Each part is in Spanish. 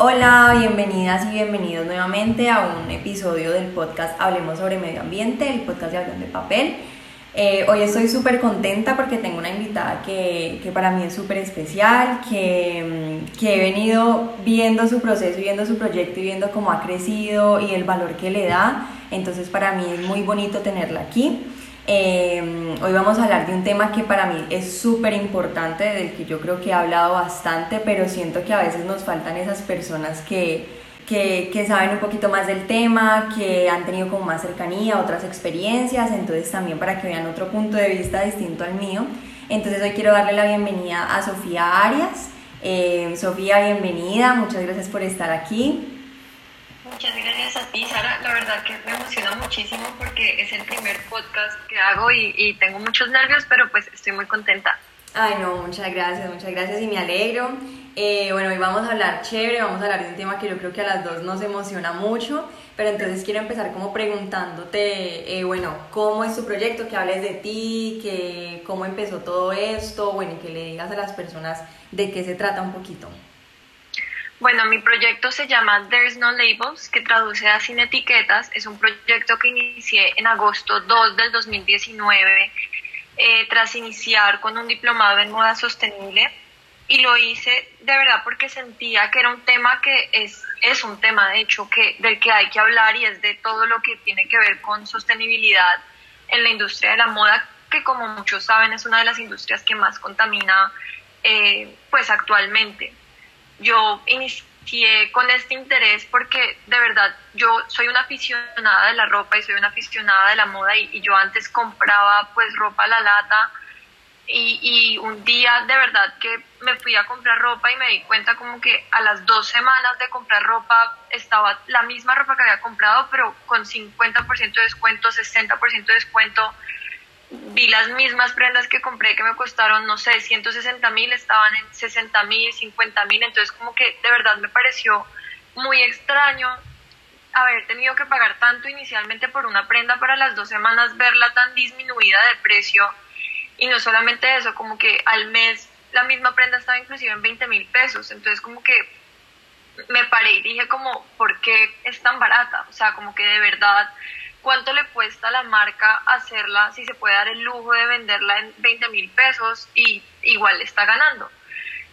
Hola, bienvenidas y bienvenidos nuevamente a un episodio del podcast Hablemos sobre Medio Ambiente, el podcast de Avión de Papel. Eh, hoy estoy súper contenta porque tengo una invitada que, que para mí es súper especial, que, mm, que he venido viendo su proceso, viendo su proyecto y viendo cómo ha crecido y el valor que le da. Entonces para mí es muy bonito tenerla aquí. Eh, hoy vamos a hablar de un tema que para mí es súper importante, del que yo creo que he hablado bastante, pero siento que a veces nos faltan esas personas que, que, saben un poquito más del tema, que han tenido como más cercanía, otras experiencias, entonces también para que vean otro punto de vista distinto al mío. Entonces hoy quiero darle la bienvenida a Sofía Arias. Eh, Sofía, bienvenida, muchas gracias por estar aquí. Muchas gracias a ti, Sara. La verdad que me emociona muchísimo porque es el primer podcast que hago y, y, tengo muchos nervios, pero pues estoy muy contenta. Ay, no, muchas gracias, muchas gracias y me alegro. Eh, bueno, hoy vamos a hablar chévere, vamos a hablar de un tema que yo creo que a las dos nos emociona mucho, pero entonces quiero empezar como preguntándote, eh, bueno, ¿cómo es tu proyecto? Que hables de ti, que, cómo empezó todo esto, bueno, y que le digas a las personas de qué se trata un poquito. Bueno, mi proyecto se llama There's No Labels, que traduce a Sin Etiquetas. Es un proyecto que inicié en agosto 2 del 2019, eh, tras iniciar con un diplomado en moda sostenible. Y lo hice de verdad porque sentía que era un tema que es, es un tema, de hecho, que, del que hay que hablar y es de todo lo que tiene que ver con sostenibilidad en la industria de la moda, que como muchos saben es una de las industrias que más contamina eh, pues actualmente yo inicié con este interés porque de verdad yo soy una aficionada de la ropa y soy una aficionada de la moda y, yo antes compraba pues ropa a la lata y, y, un día de verdad que me fui a comprar ropa y me di cuenta como que a las dos semanas de comprar ropa estaba la misma ropa que había comprado pero con 50% de descuento, 60% de descuento vi las mismas prendas que compré que me costaron, no sé, 160 mil, estaban en 60 mil, 50 mil, entonces como que de verdad me pareció muy extraño haber tenido que pagar tanto inicialmente por una prenda para las dos semanas, verla tan disminuida de precio y no solamente eso, como que al mes la misma prenda estaba inclusive en 20 mil pesos, entonces como que me paré y dije como, ¿por qué es tan barata? O sea, como que de verdad cuánto le cuesta la marca hacerla, si se puede dar el lujo de venderla en 20 mil pesos y igual está ganando.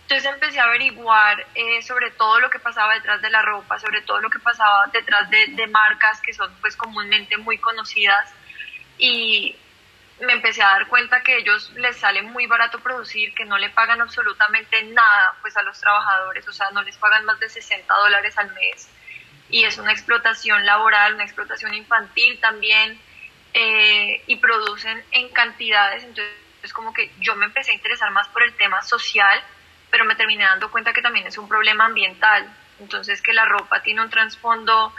Entonces empecé a averiguar eh, sobre todo lo que pasaba detrás de la ropa, sobre todo lo que pasaba detrás de, de, marcas que son pues comúnmente muy conocidas. Y me empecé a dar cuenta que ellos les sale muy barato producir, que no le pagan absolutamente nada pues a los trabajadores, o sea, no les pagan más de 60 dólares al mes y es una explotación laboral, una explotación infantil también, eh, y producen en cantidades, entonces es como que yo me empecé a interesar más por el tema social, pero me terminé dando cuenta que también es un problema ambiental, entonces que la ropa tiene un trasfondo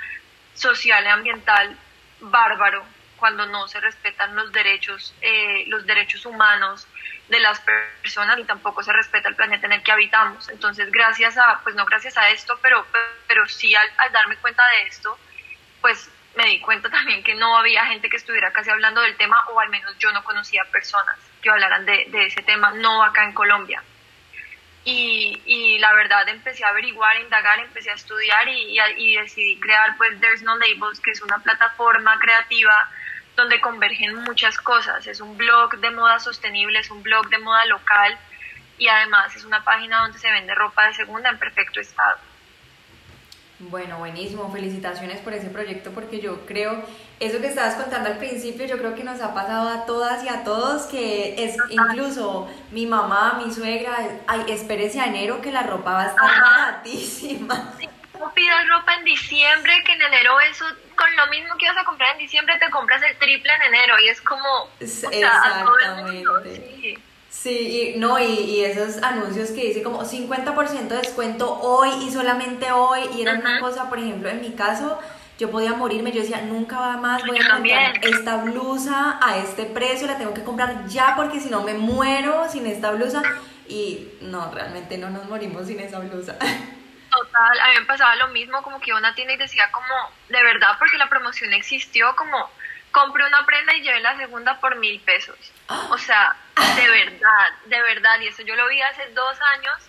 social y ambiental bárbaro cuando no se respetan los derechos, eh, los derechos humanos, de las personas y tampoco se respeta el planeta en el que habitamos. Entonces, gracias a, pues no gracias a esto, pero, pero sí al, al darme cuenta de esto, pues me di cuenta también que no había gente que estuviera casi hablando del tema, o al menos yo no conocía personas que hablaran de, de ese tema, no acá en Colombia. Y, y, la verdad empecé a averiguar, a indagar, empecé a estudiar y, y, y decidí crear pues There's No Labels, que es una plataforma creativa donde convergen muchas cosas. Es un blog de moda sostenible, es un blog de moda local y además es una página donde se vende ropa de segunda en perfecto estado. Bueno, buenísimo, felicitaciones por ese proyecto porque yo creo, eso que estabas contando al principio, yo creo que nos ha pasado a todas y a todos, que es incluso mi mamá, mi suegra, ay, espérese a enero que la ropa va a estar baratísima. Sí, no pidas ropa en diciembre, que en enero eso con lo mismo que ibas a comprar en diciembre, te compras el triple en enero y es como... Exactamente. sí. Sí, y, no, y, y, esos anuncios que dice como 50% de descuento hoy y solamente hoy, y era una cosa, por ejemplo, en mi caso, yo podía morirme, yo decía, nunca más voy a comprar esta blusa a este precio, la tengo que comprar ya porque si no me muero sin esta blusa. Y no, realmente no nos morimos sin esa blusa. Total, a mí me pasaba lo mismo, como que una tienda y decía como, de verdad, porque la promoción existió, como, compré una prenda y llevé la segunda por mil pesos. O sea, de verdad, de verdad, y eso yo lo vi hace dos años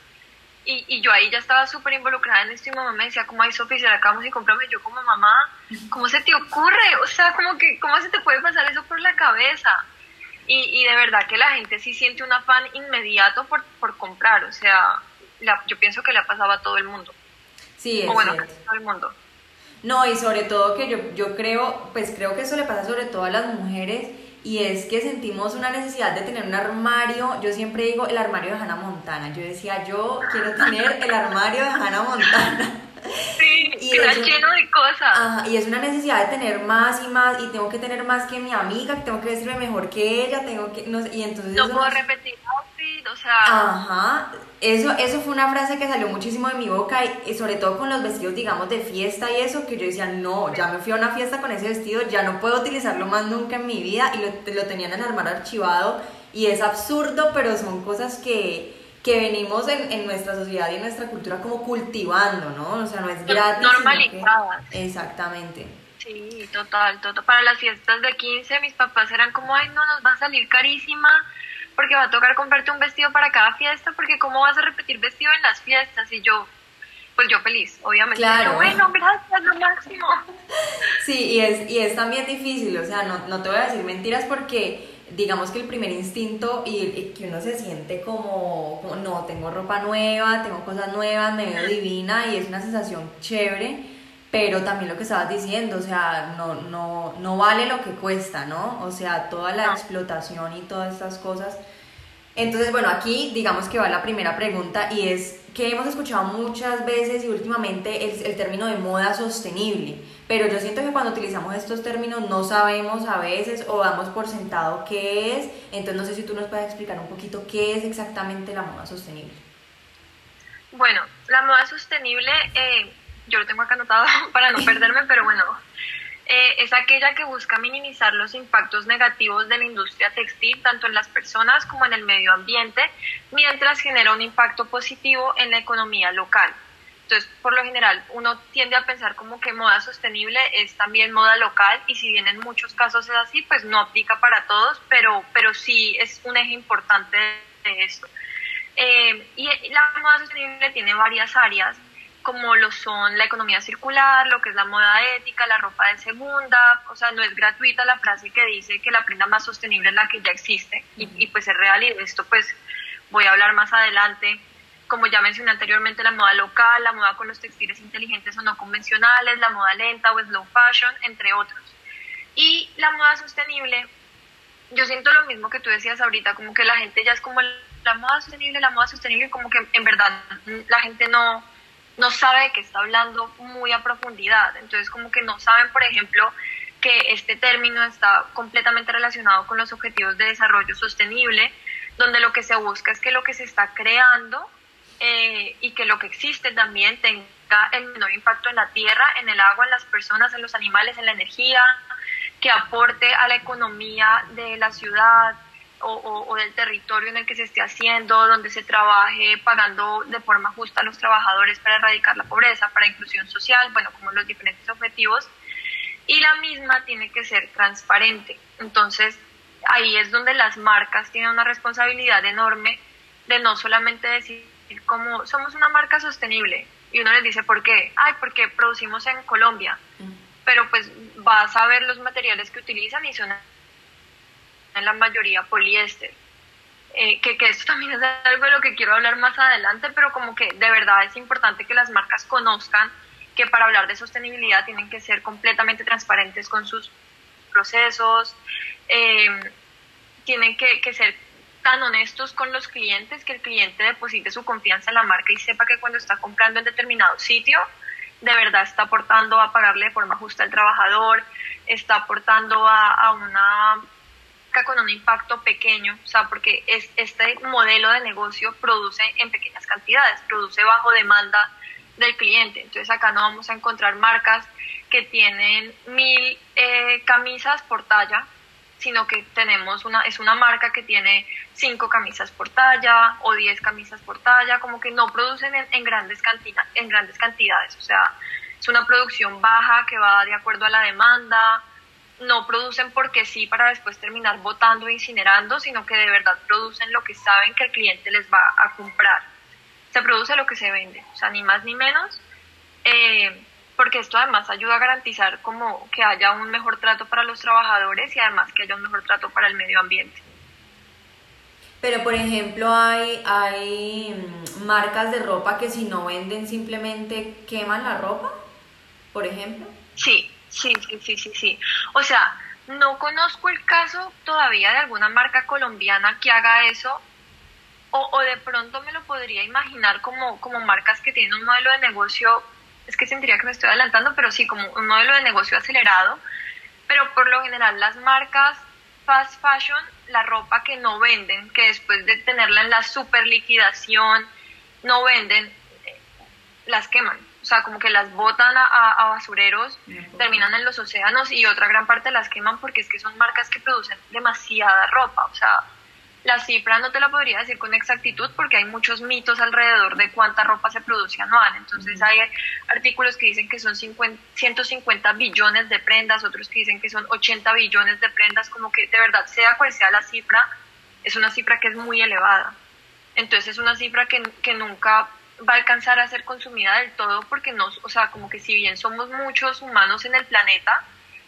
y, y yo ahí ya estaba súper involucrada en esto y mamá me decía, como, ay, la acabamos y comprame. Yo como, mamá, ¿cómo se te ocurre? O sea, como que, ¿cómo se te puede pasar eso por la cabeza? Y, y de verdad que la gente sí siente un afán inmediato por, por comprar. O sea, yo pienso que le ha pasado a todo el mundo. Sí, es o bueno, casi todo el mundo. No, y sobre todo que yo, yo creo, pues creo que eso le pasa sobre todo a las mujeres y es que sentimos una necesidad de tener un armario, yo siempre digo el armario de Hannah Montana, yo decía yo quiero tener el armario de Hannah Montana. Sí, y está lleno de cosas. y es una necesidad de tener más y más, y tengo que tener más que mi amiga, que tengo que vestirme mejor que ella, tengo que, no y entonces... No puedo repetir outfit, o sea... Ajá, eso, eso fue una frase que salió muchísimo de mi boca, y, sobre todo con los vestidos, digamos, de fiesta y eso, que yo decía, no, ya me fui a una fiesta con ese vestido, ya no puedo utilizarlo más nunca en mi vida, y lo, lo tenían en el armario archivado, y es absurdo, pero son cosas que que venimos en, en, nuestra sociedad y en nuestra cultura como cultivando, ¿no? O sea, no es gratis. Normalizadas. Exactamente. Sí, total, total. Para las fiestas de 15 mis papás eran como, ay, no, nos va a salir carísima porque va a tocar comprarte un vestido para cada fiesta, porque cómo vas a repetir vestido en las fiestas y yo, pues yo feliz, obviamente. Claro. bueno, gracias, lo máximo. Sí, y es, y es también difícil, o sea, no, no te voy a decir mentiras porque digamos que el primer instinto y, que uno se siente como, no, tengo ropa nueva, tengo cosas nuevas, me veo divina y es una sensación chévere, pero también lo que estabas diciendo, o sea, no, no, no vale lo que cuesta, ¿no? O sea, toda la explotación y todas estas cosas. Entonces, bueno, aquí digamos que va la primera pregunta y es que hemos escuchado muchas veces y últimamente el, el término de moda sostenible pero yo siento que cuando utilizamos estos términos no sabemos a veces o damos por sentado qué es, entonces no sé si tú nos puedes explicar un poquito qué es exactamente la moda sostenible. Bueno, la moda sostenible, eh, yo lo tengo acá anotado para no perderme, pero bueno, eh, es aquella que busca minimizar los impactos negativos de la industria textil, tanto en las personas como en el medio ambiente, mientras genera un impacto positivo en la economía local. Entonces, por lo general, uno tiende a pensar como que moda sostenible es también moda local y si bien en muchos casos es así, pues no aplica para todos, pero, pero sí es un eje importante de esto. Eh, y la moda sostenible tiene varias áreas, como lo son la economía circular, lo que es la moda ética, la ropa de segunda, o sea, no es gratuita la frase que dice que la prenda más sostenible es la que ya existe, y, y pues es real y de esto pues voy a hablar más adelante como ya mencioné anteriormente, la moda local, la moda con los textiles inteligentes o no convencionales, la moda lenta o slow fashion, entre otros. Y la moda sostenible, yo siento lo mismo que tú decías ahorita, como que la gente ya es como la moda sostenible, la moda sostenible, como que en verdad la gente no, no sabe de qué está hablando muy a profundidad. Entonces, como que no saben, por ejemplo, que este término está completamente relacionado con los objetivos de desarrollo sostenible, donde lo que se busca es que lo que se está creando eh, y que lo que existe también tenga el menor impacto en la tierra, en el agua, en las personas, en los animales, en la energía, que aporte a la economía de la ciudad o, o, del territorio en el que se esté haciendo, donde se trabaje pagando de forma justa a los trabajadores para erradicar la pobreza, para inclusión social, bueno, como los diferentes objetivos. Y la misma tiene que ser transparente. Entonces, ahí es donde las marcas tienen una responsabilidad enorme de no solamente decir como somos una marca sostenible y uno les dice por qué, ay, porque producimos en Colombia, mm. pero pues vas a ver los materiales que utilizan y son en la mayoría poliéster. Eh, que, que esto también es algo de lo que quiero hablar más adelante, pero como que de verdad es importante que las marcas conozcan que para hablar de sostenibilidad tienen que ser completamente transparentes con sus procesos, eh, tienen que, que ser tan honestos con los clientes que el cliente deposite su confianza en la marca y sepa que cuando está comprando en determinado sitio, de verdad está aportando a pagarle de forma justa al trabajador, está aportando a, a una con un impacto pequeño, o sea, porque es, este modelo de negocio produce en pequeñas cantidades, produce bajo demanda del cliente. Entonces acá no vamos a encontrar marcas que tienen mil eh, camisas por talla, sino que tenemos una, es una marca que tiene cinco camisas por talla o diez camisas por talla, como que no producen en, grandes, en grandes cantidades, o sea, es una producción baja que va de acuerdo a la demanda, no producen porque sí para después terminar botando e incinerando, sino que de verdad producen lo que saben que el cliente les va a comprar. Se produce lo que se vende, o sea, ni más ni menos. Eh, porque esto además ayuda a garantizar como que haya un mejor trato para los trabajadores y además que haya un mejor trato para el medio ambiente. Pero por ejemplo hay, hay mm, marcas de ropa que si no venden simplemente queman la ropa, por ejemplo. Sí, sí, sí, sí, sí, sí. O sea, no conozco el caso todavía de alguna marca colombiana que haga eso, o, o, de pronto me lo podría imaginar como, como marcas que tienen un modelo de negocio es que sentiría que me estoy adelantando, pero sí, como un modelo de negocio acelerado. Pero por lo general las marcas fast fashion, la ropa que no venden, que después de tenerla en la super liquidación, no venden, eh, las queman. O sea, como que las botan a, a basureros, terminan en los océanos y otra gran parte las queman porque es que son marcas que producen demasiada ropa. O sea, la cifra no te la podría decir con exactitud porque hay muchos mitos alrededor de cuánta ropa se produce anual. Entonces hay artículos que dicen que son 150 billones de prendas, otros que dicen que son 80 billones de prendas, como que de verdad sea cual sea la cifra, es una cifra que es muy elevada. Entonces es una cifra que, que nunca va a alcanzar a ser consumida del todo porque no, o sea, como que si bien somos muchos humanos en el planeta,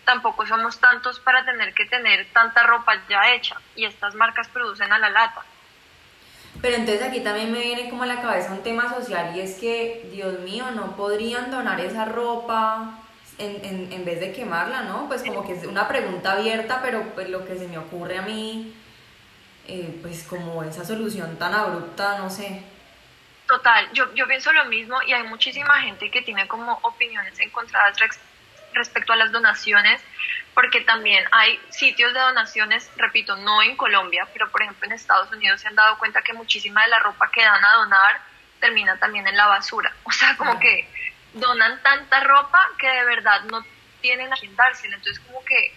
tampoco somos tantos para tener que tener tanta ropa ya hecha y estas marcas producen a la lata. Pero entonces aquí también me viene como a la cabeza un tema social y es que, Dios mío, no podrían donar esa ropa en, en, en vez de quemarla, ¿no? Pues como que es una pregunta abierta, pero pues lo que se me ocurre a mí, eh, pues como esa solución tan abrupta, no sé. Total, yo, yo pienso lo mismo y hay muchísima gente que tiene como opiniones encontradas respecto a las donaciones, porque también hay sitios de donaciones, repito, no en Colombia, pero por ejemplo en Estados Unidos se han dado cuenta que muchísima de la ropa que dan a donar termina también en la basura. O sea, como que donan tanta ropa que de verdad no tienen a quién dársela. Entonces, como que,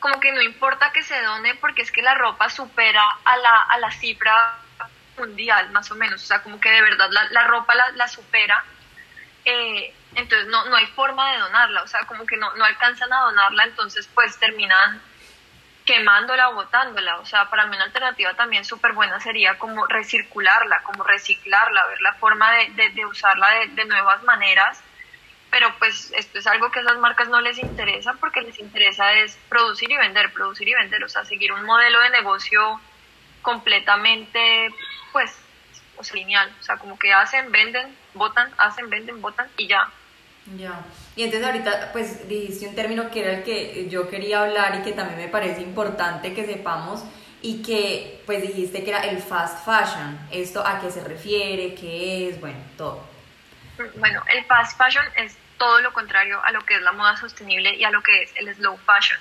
como que no importa que se done porque es que la ropa supera a la, a la cifra mundial, más o menos. O sea, como que de verdad la, la ropa la, la supera. Eh, entonces no, no hay forma de donarla, o sea, como que no, no alcanzan a donarla, entonces pues terminan quemándola o botándola, o sea, para mí una alternativa también súper buena sería como recircularla, como reciclarla, ver la forma de, de, usarla de, de, nuevas maneras, pero pues esto es algo que esas marcas no les interesa porque les interesa es producir y vender, producir y vender, o sea, seguir un modelo de negocio completamente, pues, o sea, lineal, o sea, como que hacen, venden, votan, hacen, venden, votan y ya. Ya. Y entonces ahorita pues dijiste un término que era el que yo quería hablar y que también me parece importante que sepamos y que pues dijiste que era el fast fashion. ¿Esto a qué se refiere? ¿Qué es? Bueno, todo. Bueno, el fast fashion es todo lo contrario a lo que es la moda sostenible y a lo que es el slow fashion.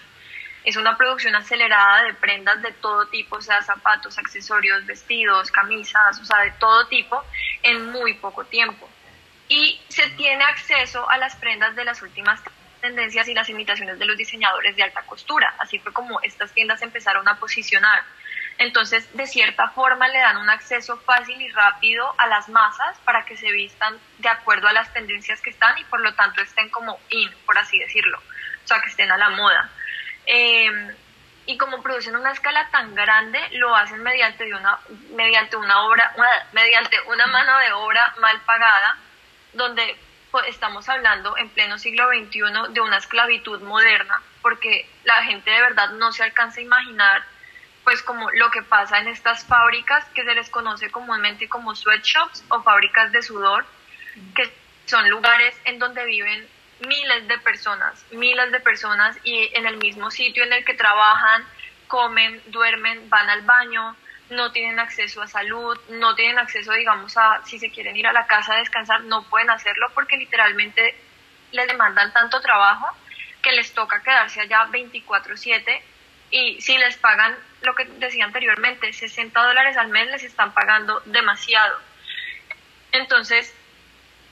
Es una producción acelerada de prendas de todo tipo, sea, zapatos, accesorios, vestidos, camisas, o sea, de todo tipo, en muy poco tiempo y se tiene acceso a las prendas de las últimas tendencias y las imitaciones de los diseñadores de alta costura. Así fue como estas tiendas empezaron a posicionar. Entonces, de cierta forma, le dan un acceso fácil y rápido a las masas para que se vistan de acuerdo a las tendencias que están y por lo tanto estén como in, por así decirlo, o sea, que estén a la moda. Eh, y como producen una escala tan grande, lo hacen mediante, de una, mediante una obra, mediante una mano de obra mal pagada donde pues, estamos hablando en pleno siglo XXI de una esclavitud moderna, porque la gente de verdad no se alcanza a imaginar pues como lo que pasa en estas fábricas que se les conoce comúnmente como sweatshops o fábricas de sudor, que son lugares en donde viven miles de personas, miles de personas y en el mismo sitio en el que trabajan, comen, duermen, van al baño, no tienen acceso a salud, no tienen acceso, digamos, a si se quieren ir a la casa a descansar, no pueden hacerlo porque literalmente les demandan tanto trabajo que les toca quedarse allá 24/7 y si les pagan lo que decía anteriormente, 60 dólares al mes les están pagando demasiado. Entonces,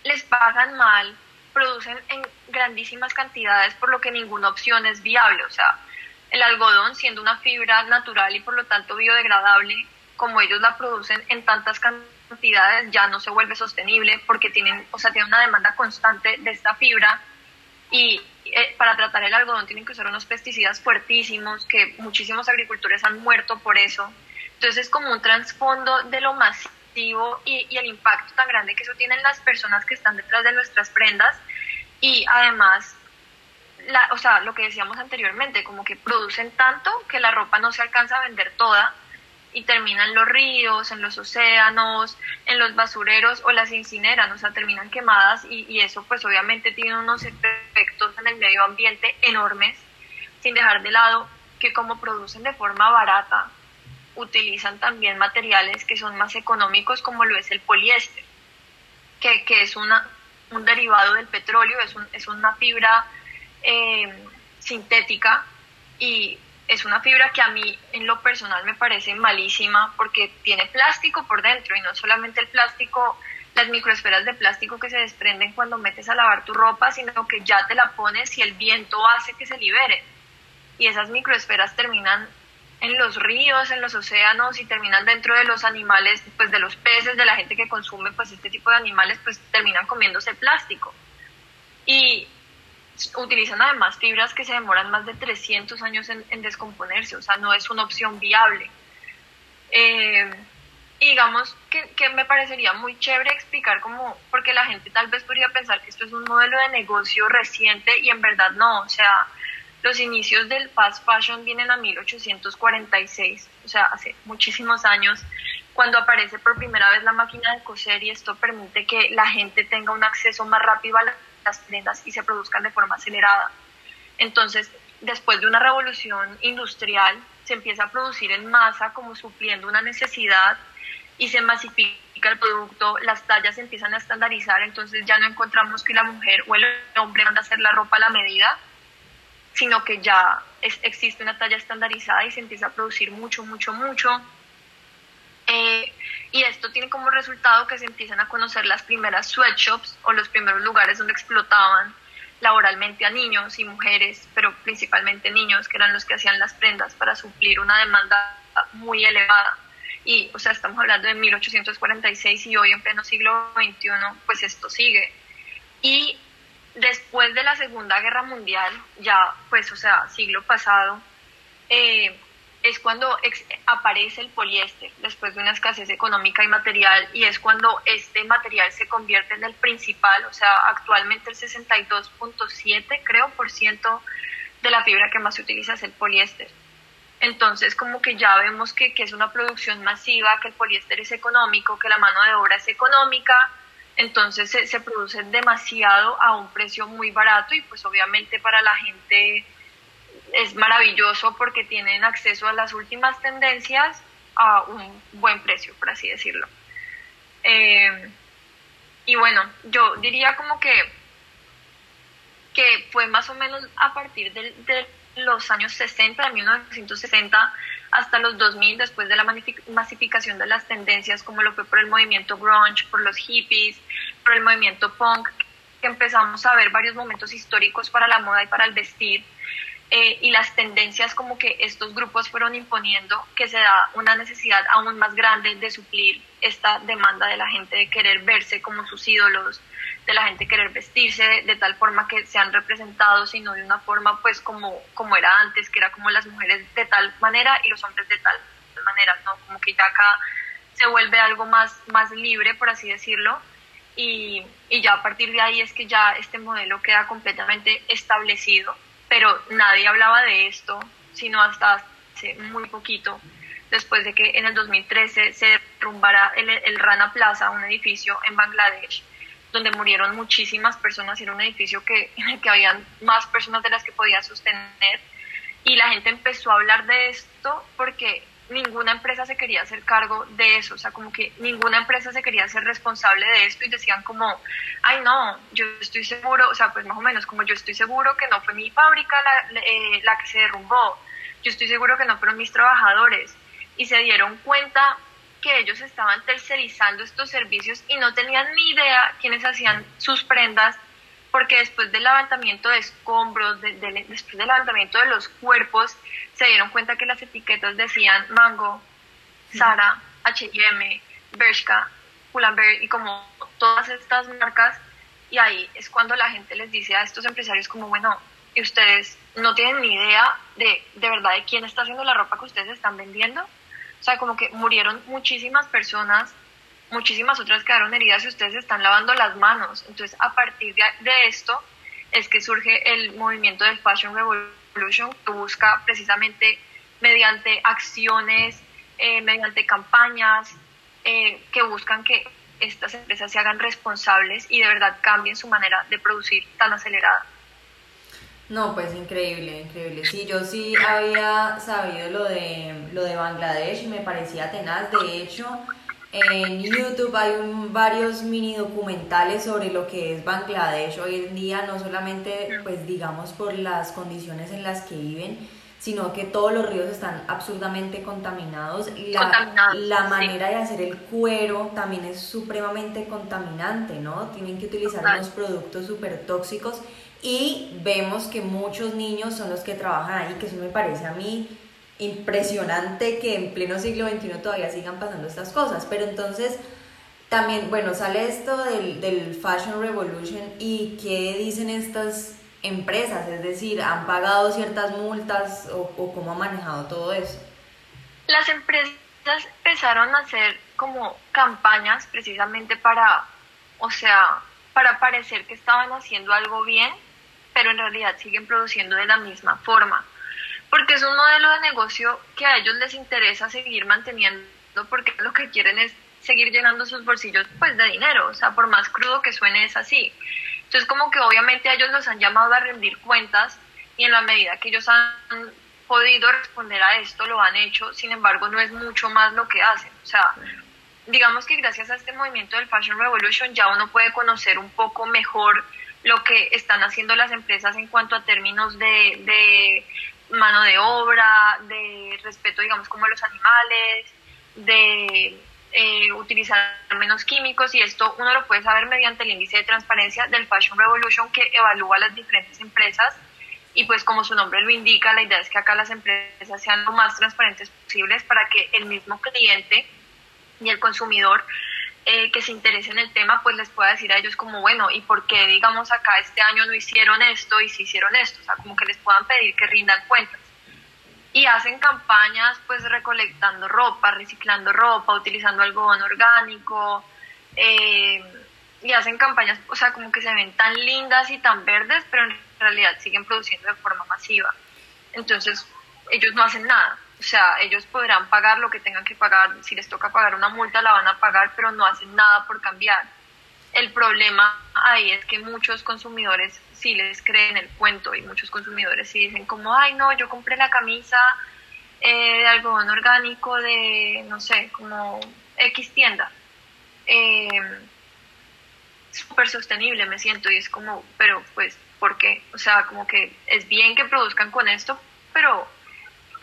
les pagan mal, producen en grandísimas cantidades, por lo que ninguna opción es viable. O sea, el algodón, siendo una fibra natural y por lo tanto biodegradable, como ellos la producen en tantas cantidades, ya no se vuelve sostenible porque tienen, o sea, tienen una demanda constante de esta fibra y eh, para tratar el algodón tienen que usar unos pesticidas fuertísimos que muchísimos agricultores han muerto por eso. Entonces es como un trasfondo de lo masivo y, el impacto tan grande que eso tiene en las personas que están detrás de nuestras prendas y además la, o sea, lo que decíamos anteriormente, como que producen tanto que la ropa no se alcanza a vender toda y terminan en los ríos, en los océanos, en los basureros o las incineran, o sea, terminan quemadas y, y eso pues obviamente tiene unos efectos en el medio ambiente enormes, sin dejar de lado que como producen de forma barata, utilizan también materiales que son más económicos como lo es el poliéster, que, que es una, un derivado del petróleo, es, es una fibra eh, sintética y es una fibra que a mí en lo personal me parece malísima porque tiene plástico por dentro y no solamente el plástico, las microesferas de plástico que se desprenden cuando metes a lavar tu ropa, sino que ya te la pones y el viento hace que se libere. Y esas microesferas terminan en los ríos, en los océanos y terminan dentro de los animales, pues de los peces, de la gente que consume pues este tipo de animales, pues terminan comiéndose plástico. Y utilizan además fibras que se demoran más de 300 años en, descomponerse, o sea, no es una opción viable. Eh, digamos que, que, me parecería muy chévere explicar cómo, porque la gente tal vez podría pensar que esto es un modelo de negocio reciente y en verdad no, o sea, los inicios del fast fashion vienen a 1846, o sea, hace muchísimos años, cuando aparece por primera vez la máquina de coser y esto permite que la gente tenga un acceso más rápido a las prendas y se produzcan de forma acelerada. Entonces, después de una revolución industrial, se empieza a producir en masa como supliendo una necesidad y se masifica el producto, las tallas se empiezan a estandarizar, entonces ya no encontramos que la mujer o el hombre manda a hacer la ropa a la medida, sino que ya existe una talla estandarizada y se empieza a producir mucho, mucho, mucho. Eh, y esto tiene como resultado que se empiezan a conocer las primeras sweatshops o los primeros lugares donde explotaban laboralmente a niños y mujeres, pero principalmente niños, que eran los que hacían las prendas para suplir una demanda muy elevada. Y, o sea, estamos hablando de 1846 y hoy en pleno siglo XXI, pues esto sigue. Y después de la Segunda Guerra Mundial, ya pues, o sea, siglo pasado, eh, es cuando aparece el poliéster después de una escasez económica y material y es cuando este material se convierte en el principal, o sea, actualmente el 62.7 creo por ciento de la fibra que más se utiliza es el poliéster. Entonces, como que ya vemos que, que es una producción masiva, que el poliéster es económico, que la mano de obra es económica, entonces se, se, produce demasiado a un precio muy barato y pues obviamente para la gente es maravilloso porque tienen acceso a las últimas tendencias a un buen precio, por así decirlo. Eh, y bueno, yo diría como que, que fue más o menos a partir de, de los años 60, de 1960 hasta los 2000, después de la masificación de las tendencias, como lo fue por el movimiento grunge, por los hippies, por el movimiento punk, que empezamos a ver varios momentos históricos para la moda y para el vestir. Eh, y las tendencias como que estos grupos fueron imponiendo, que se da una necesidad aún más grande de suplir esta demanda de la gente de querer verse como sus ídolos, de la gente querer vestirse de, tal forma que sean representados, sino de una forma pues como, como era antes, que era como las mujeres de tal manera y los hombres de tal manera, ¿no? Como que ya acá se vuelve algo más, más libre, por así decirlo, y, y ya a partir de ahí es que ya este modelo queda completamente establecido. Pero nadie hablaba de esto, sino hasta hace muy poquito, después de que en el 2013 se derrumbara el, el Rana Plaza, un edificio en Bangladesh, donde murieron muchísimas personas, era un edificio que, que habían más personas de las que podía sostener, y la gente empezó a hablar de esto porque ninguna empresa se quería hacer cargo de eso, o sea, como que ninguna empresa se quería ser responsable de esto y decían como, ay no, yo estoy seguro, o sea, pues más o menos como yo estoy seguro que no fue mi fábrica la, eh, la que se derrumbó, yo estoy seguro que no fueron mis trabajadores y se dieron cuenta que ellos estaban tercerizando estos servicios y no tenían ni idea quiénes hacían sus prendas porque después del levantamiento de escombros, después del levantamiento de los cuerpos, se dieron cuenta que las etiquetas decían Mango, Sara, H&M, Bershka, Pull&Bear y como todas estas marcas y ahí es cuando la gente les dice a estos empresarios como, bueno, y ustedes no tienen ni idea de, de verdad de quién está haciendo la ropa que ustedes están vendiendo. O sea, como que murieron muchísimas personas, muchísimas otras quedaron heridas y ustedes están lavando las manos. Entonces, a partir de, esto es que surge el movimiento del Fashion Revolution que busca precisamente mediante acciones, eh, mediante campañas eh, que buscan que estas empresas se hagan responsables y de verdad cambien su manera de producir tan acelerada. No, pues increíble, increíble. Sí, yo sí había sabido lo de, lo de Bangladesh y me parecía tenaz. De hecho, en YouTube hay varios mini documentales sobre lo que es Bangladesh hoy en día, no solamente, pues digamos, por las condiciones en las que viven, sino que todos los ríos están absurdamente contaminados. La, la manera de hacer el cuero también es supremamente contaminante, ¿no? Tienen que utilizar unos productos súper tóxicos y vemos que muchos niños son los que trabajan ahí, que eso me parece a mí impresionante que en pleno siglo XXI todavía sigan pasando estas cosas. Pero entonces, también, bueno, sale esto del, del Fashion Revolution y qué dicen estas empresas, es decir, ¿han pagado ciertas multas o, cómo ha manejado todo eso? Las empresas empezaron a hacer como campañas precisamente para, o sea, para parecer que estaban haciendo algo bien, pero en realidad siguen produciendo de la misma forma. Porque es un modelo de negocio que a ellos les interesa seguir manteniendo, porque lo que quieren es seguir llenando sus bolsillos pues de dinero, o sea, por más crudo que suene es así. Entonces, como que obviamente ellos los han llamado a rendir cuentas y en la medida que ellos han podido responder a esto, lo han hecho, sin embargo, no es mucho más lo que hacen. O sea, digamos que gracias a este movimiento del Fashion Revolution ya uno puede conocer un poco mejor lo que están haciendo las empresas en cuanto a términos de, de mano de obra, de respeto, digamos, como a los animales, de eh, utilizar menos químicos y esto uno lo puede saber mediante el índice de transparencia del Fashion Revolution que evalúa las diferentes empresas y pues como su nombre lo indica, la idea es que acá las empresas sean lo más transparentes posibles para que el mismo cliente y el consumidor eh, que se interese en el tema pues les pueda decir a ellos como bueno y por qué digamos acá este año no hicieron esto y si hicieron esto, o sea como que les puedan pedir que rindan cuentas y hacen campañas pues recolectando ropa, reciclando ropa, utilizando algodón orgánico eh, y hacen campañas, o sea, como que se ven tan lindas y tan verdes, pero en realidad siguen produciendo de forma masiva. Entonces, ellos no hacen nada. O sea, ellos podrán pagar lo que tengan que pagar, si les toca pagar una multa la van a pagar, pero no hacen nada por cambiar. El problema ahí es que muchos consumidores sí les creen el cuento y muchos consumidores sí dicen como, ay no, yo compré la camisa eh, de algodón orgánico de, no sé, como X tienda. Eh, súper sostenible me siento y es como, pero pues, ¿por qué? O sea, como que es bien que produzcan con esto, pero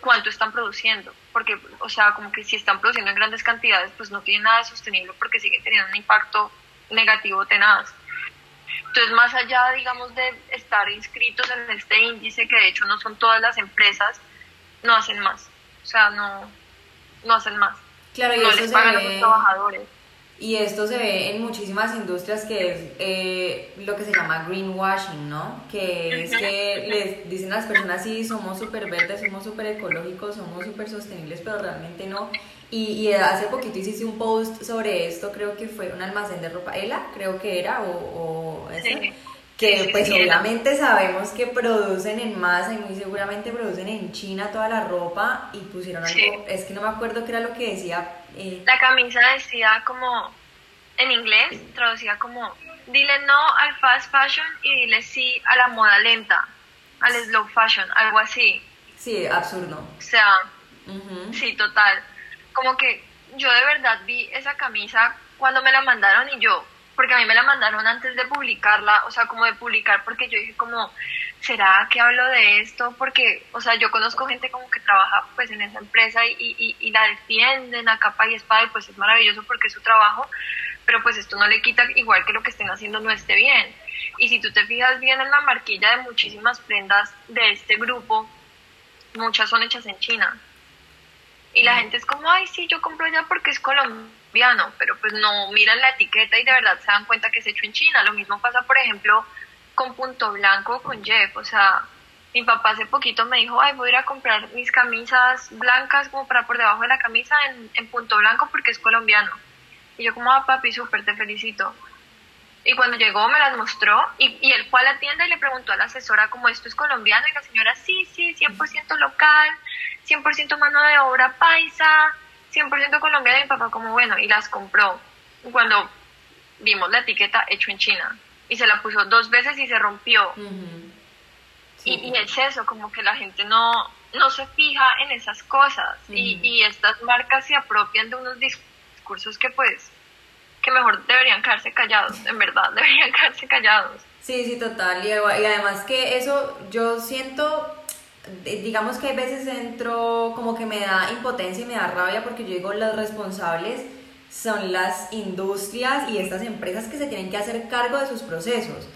¿cuánto están produciendo? Porque, o sea, como que si están produciendo en grandes cantidades, pues no tiene nada de sostenible porque sigue teniendo un impacto negativo tenaz. Entonces, más allá, digamos, de estar inscritos en este índice, que de hecho no son todas las empresas, no hacen más. O sea, no, no hacen más. Claro, y no eso les se pagan ve, a los trabajadores. Y esto se ve en muchísimas industrias que es eh, lo que se llama greenwashing, ¿no? Que es que les dicen a las personas, sí, somos súper verdes, somos súper ecológicos, somos súper sostenibles, pero realmente no. Y, y, hace poquito hiciste un post sobre esto, creo que fue un almacén de ropa, Ela, creo que era, o, o Sí. que pues sí, obviamente sabemos que producen en masa y muy seguramente producen en China toda la ropa y pusieron algo, Sí. es que no me acuerdo qué era lo que decía. Eh, La camisa decía como, en inglés, traducía como, dile no al fast fashion y dile sí a la moda lenta, al slow fashion, algo así. sí, absurdo. O sea. Sí, total. Como que yo de verdad vi esa camisa cuando me la mandaron y yo, porque a mí me la mandaron antes de publicarla, o sea, como de publicar, porque yo dije como, ¿será que hablo de esto? Porque, o sea, yo conozco gente como que trabaja pues en esa empresa y, y, y la defienden a capa y espada y pues es maravilloso porque es su trabajo, pero pues esto no le quita igual que lo que estén haciendo no esté bien. Y si tú te fijas bien en la marquilla de muchísimas prendas de este grupo, muchas son hechas en China. Y la gente es como, ay, sí, yo compro allá porque es colombiano, pero pues no miran la etiqueta y de verdad se dan cuenta que es hecho en China. Lo mismo pasa, por ejemplo, con Punto Blanco, con Jeff. O sea, mi papá hace poquito me dijo, ay, voy a ir a comprar mis camisas blancas como para por debajo de la camisa en, en Punto Blanco porque es colombiano. Y yo como, ah, papi, súper, te felicito. Y cuando llegó me las mostró y, y, él fue a la tienda y le preguntó a la asesora como esto es colombiano y la señora sí, sí, 100% local, 100% mano de obra paisa, 100% colombiano y mi papá como bueno y las compró. Cuando vimos la etiqueta hecho en China y se la puso dos veces y se rompió. y, y, es eso, como que la gente no, no se fija en esas cosas y, y estas marcas se apropian de unos discursos que pues que mejor deberían quedarse callados, en verdad, deberían quedarse callados. Sí, sí, total. Y, además que eso yo siento, digamos que hay veces entro como que me da impotencia y me da rabia porque yo digo los responsables son las industrias y estas empresas que se tienen que hacer cargo de sus procesos.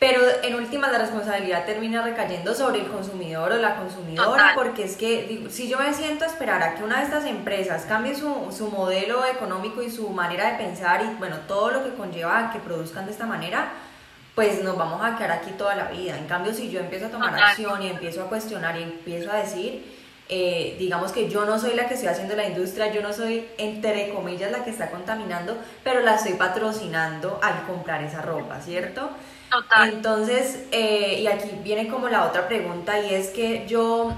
Pero en última la responsabilidad termina recayendo sobre el consumidor o la consumidora, porque es que si yo me siento a esperar a que una de estas empresas cambie su, su, modelo económico y su manera de pensar y bueno, todo lo que conlleva a que produzcan de esta manera, pues nos vamos a quedar aquí toda la vida. En cambio, si yo empiezo a tomar acción y empiezo a cuestionar y empiezo a decir, eh, digamos que yo no soy la que estoy haciendo la industria, yo no soy entre comillas la que está contaminando, pero la estoy patrocinando al comprar esa ropa, ¿cierto? Entonces, eh, y aquí viene como la otra pregunta y es que yo